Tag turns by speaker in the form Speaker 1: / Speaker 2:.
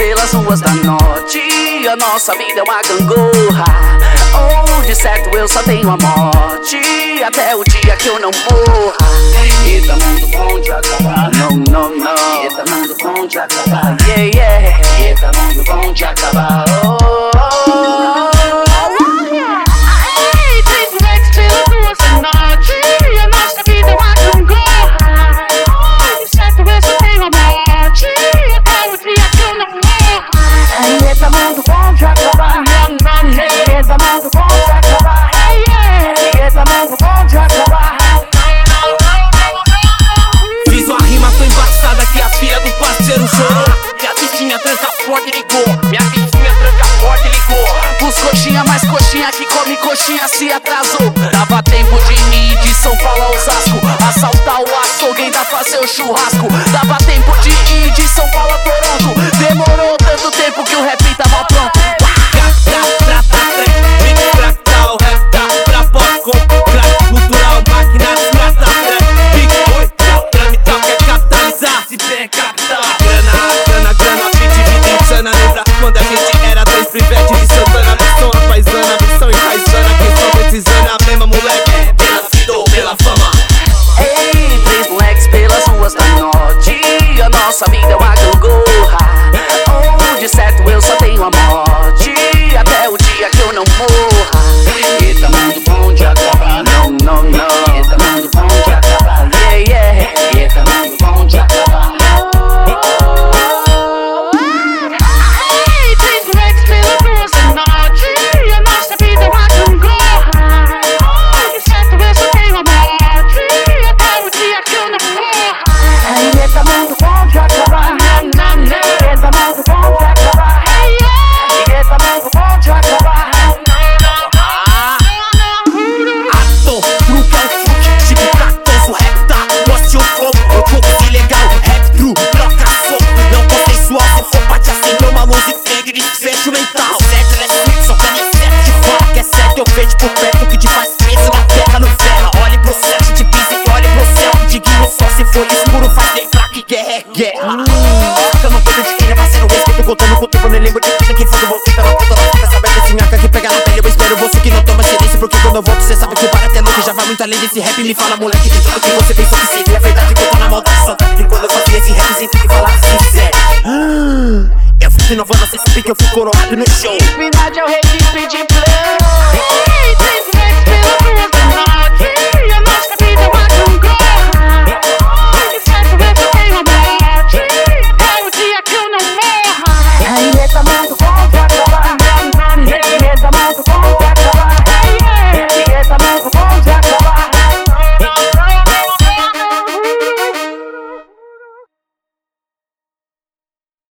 Speaker 1: pelas ruas da norte. A nossa vida é uma gangorra. Onde de certo eu só tenho a morte. Até o dia que eu não morra. Eita, mundo bom de acabar. Não, não, não. Eita, mundo bom de acabar. Yeah, yeah. Eita, mundo bom de acabar.
Speaker 2: tranca a porta e ligou. Minha vizinha tranca a porta e ligou.
Speaker 1: Os coxinha, mais coxinha que come coxinha se atrasou. Dava tempo de mim de São Paulo a Osasco. Assaltar o açougue, ainda fazer o churrasco. Dava tempo
Speaker 2: so be the one. muito além desse rap Me fala, moleque, de tudo que você pensou que seria é verdade Que eu tô na maldade, só tá quando eu fazia esse rap Sem ter que falar assim, sério. Ah, eu fico inovando, cê sabe que eu fico coroado no show.
Speaker 1: Hipnade é o registro de plano.